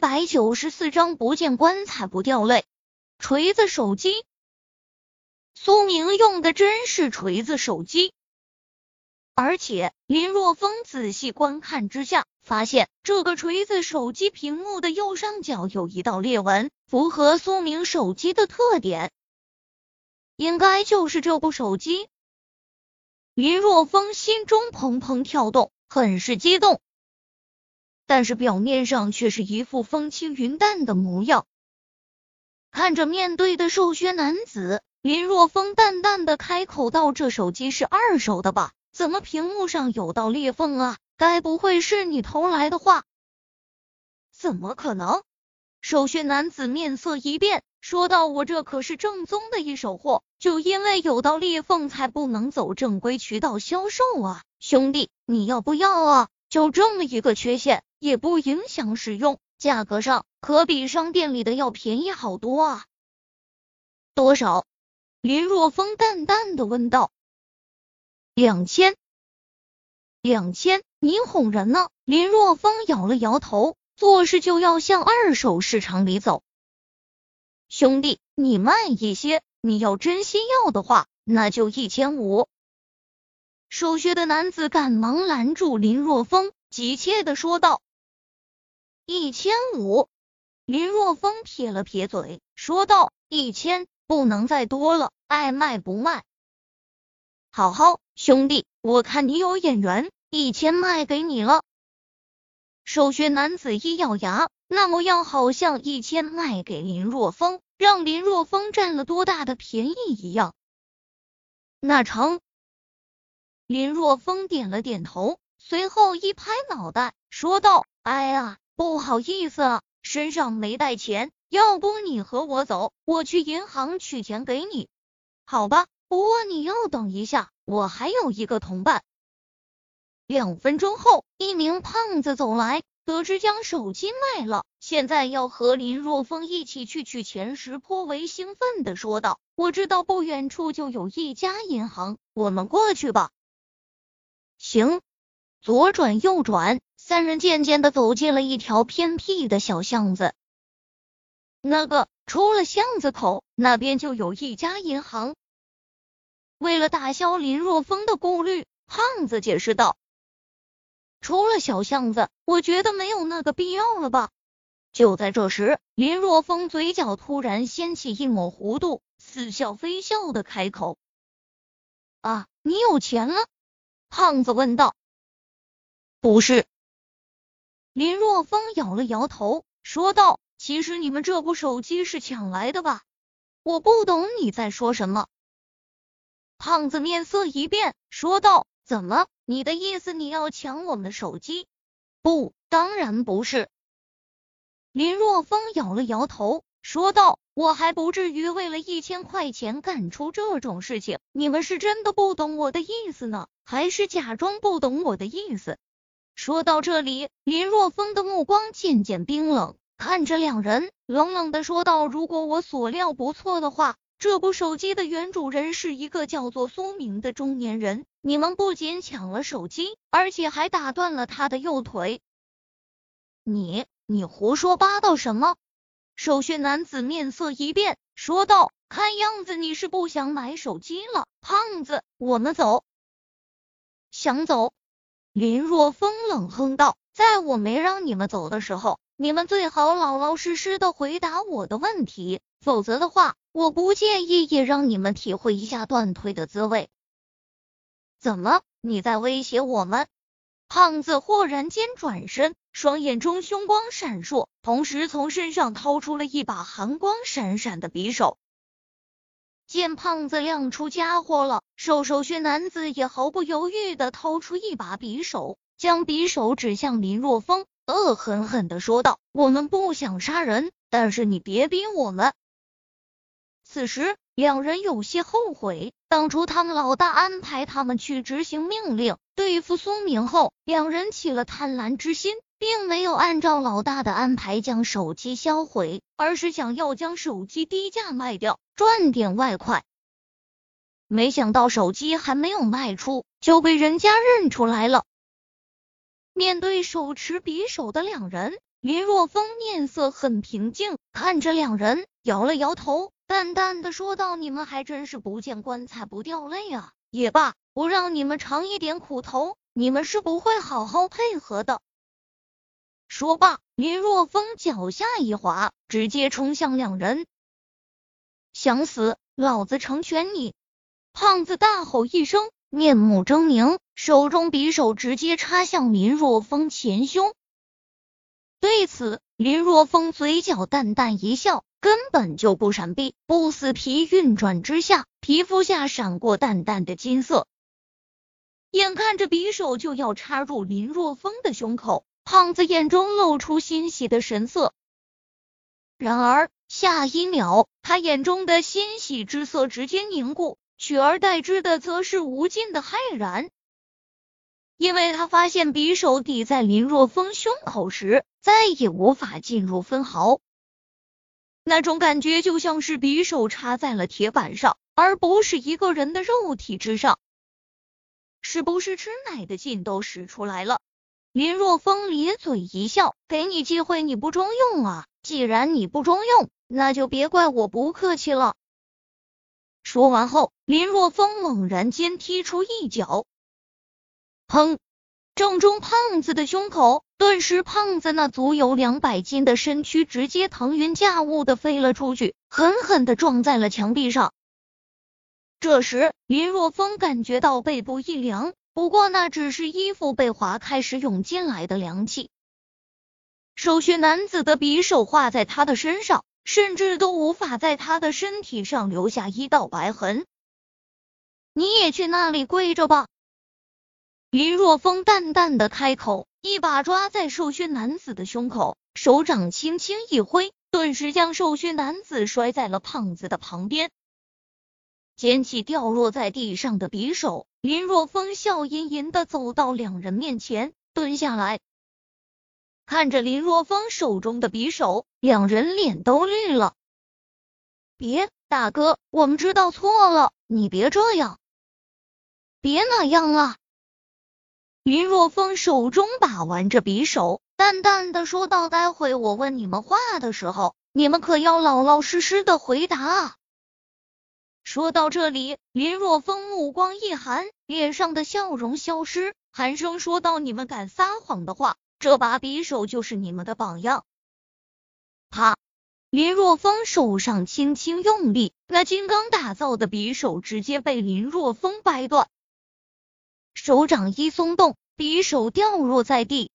百九十四章不见棺材不掉泪。锤子手机，苏明用的真是锤子手机，而且林若风仔细观看之下，发现这个锤子手机屏幕的右上角有一道裂纹，符合苏明手机的特点，应该就是这部手机。林若风心中砰砰跳动，很是激动，但是表面上却是一副风轻云淡的模样。看着面对的瘦削男子，林若风淡淡的开口道：“这手机是二手的吧？怎么屏幕上有道裂缝啊？该不会是你偷来的话？”“怎么可能？”瘦削男子面色一变，说道：“我这可是正宗的一手货，就因为有道裂缝，才不能走正规渠道销售啊！兄弟，你要不要啊？就这么一个缺陷，也不影响使用。”价格上可比商店里的要便宜好多啊！多少？林若风淡淡的问道。两千，两千？你哄人呢？林若风摇了摇头，做事就要向二手市场里走。兄弟，你慢一些，你要真心要的话，那就一千五。瘦削的男子赶忙拦住林若风，急切的说道。一千五，林若风撇了撇嘴，说道：“一千，不能再多了，爱卖不卖。”好好，兄弟，我看你有眼缘，一千卖给你了。瘦削男子一咬牙，那模样好像一千卖给林若风，让林若风占了多大的便宜一样。那成。林若风点了点头，随后一拍脑袋，说道：“哎呀！”不好意思，身上没带钱，要不你和我走，我去银行取钱给你。好吧，不过你要等一下，我还有一个同伴。两分钟后，一名胖子走来，得知将手机卖了，现在要和林若风一起去取钱时，颇为兴奋的说道：“我知道不远处就有一家银行，我们过去吧。”行，左转右转。三人渐渐的走进了一条偏僻的小巷子。那个出了巷子口，那边就有一家银行。为了打消林若风的顾虑，胖子解释道：“出了小巷子，我觉得没有那个必要了吧？”就在这时，林若风嘴角突然掀起一抹弧度，似笑非笑的开口：“啊，你有钱了？”胖子问道。“不是。”林若风摇了摇头，说道：“其实你们这部手机是抢来的吧？我不懂你在说什么。”胖子面色一变，说道：“怎么？你的意思你要抢我们的手机？不，当然不是。”林若风摇了摇头，说道：“我还不至于为了一千块钱干出这种事情。你们是真的不懂我的意思呢，还是假装不懂我的意思？”说到这里，林若风的目光渐渐冰冷，看着两人，冷冷的说道：“如果我所料不错的话，这部手机的原主人是一个叫做苏明的中年人。你们不仅抢了手机，而且还打断了他的右腿。你，你胡说八道什么？”手血男子面色一变，说道：“看样子你是不想买手机了，胖子，我们走。”想走。林若风冷哼道：“在我没让你们走的时候，你们最好老老实实的回答我的问题，否则的话，我不介意也让你们体会一下断腿的滋味。”怎么，你在威胁我们？胖子忽然间转身，双眼中凶光闪烁，同时从身上掏出了一把寒光闪闪的匕首。见胖子亮出家伙了，瘦瘦削男子也毫不犹豫的掏出一把匕首，将匕首指向林若风，恶狠狠的说道：“我们不想杀人，但是你别逼我们。”此时，两人有些后悔，当初他们老大安排他们去执行命令，对付苏明后，两人起了贪婪之心。并没有按照老大的安排将手机销毁，而是想要将手机低价卖掉，赚点外快。没想到手机还没有卖出，就被人家认出来了。面对手持匕首的两人，林若风面色很平静，看着两人，摇了摇头，淡淡的说道：“你们还真是不见棺材不掉泪啊！也罢，我让你们尝一点苦头，你们是不会好好配合的。”说罢，林若风脚下一滑，直接冲向两人。想死，老子成全你！胖子大吼一声，面目狰狞，手中匕首直接插向林若风前胸。对此，林若风嘴角淡淡一笑，根本就不闪避，不死皮运转之下，皮肤下闪过淡淡的金色。眼看着匕首就要插入林若风的胸口，胖子眼中露出欣喜的神色。然而。下一秒，他眼中的欣喜之色直接凝固，取而代之的则是无尽的骇然，因为他发现匕首抵在林若风胸口时，再也无法进入分毫。那种感觉就像是匕首插在了铁板上，而不是一个人的肉体之上。是不是吃奶的劲都使出来了？林若风咧嘴一笑，给你机会你不中用啊！既然你不中用。那就别怪我不客气了。说完后，林若风猛然间踢出一脚，砰！正中胖子的胸口，顿时胖子那足有两百斤的身躯直接腾云驾雾的飞了出去，狠狠的撞在了墙壁上。这时，林若风感觉到背部一凉，不过那只是衣服被划开时涌进来的凉气。手血男子的匕首划在他的身上。甚至都无法在他的身体上留下一道白痕。你也去那里跪着吧。林若风淡淡的开口，一把抓在瘦削男子的胸口，手掌轻轻一挥，顿时将瘦削男子摔在了胖子的旁边。捡起掉落在地上的匕首，林若风笑吟吟的走到两人面前，蹲下来。看着林若风手中的匕首，两人脸都绿了。别，大哥，我们知道错了，你别这样，别那样啊！林若风手中把玩着匕首，淡淡的说道：“待会我问你们话的时候，你们可要老老实实的回答啊！”说到这里，林若风目光一寒，脸上的笑容消失，寒声说道：“你们敢撒谎的话。”这把匕首就是你们的榜样。啪！林若风手上轻轻用力，那金刚打造的匕首直接被林若风掰断。手掌一松动，匕首掉落在地。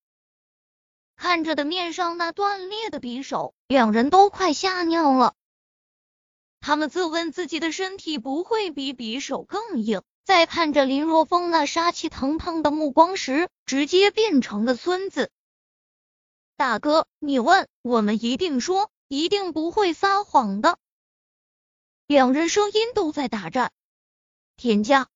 看着的面上那断裂的匕首，两人都快吓尿了。他们自问自己的身体不会比匕首更硬。在看着林若风那杀气腾腾的目光时，直接变成了孙子。大哥，你问，我们一定说，一定不会撒谎的。两人声音都在打颤。田家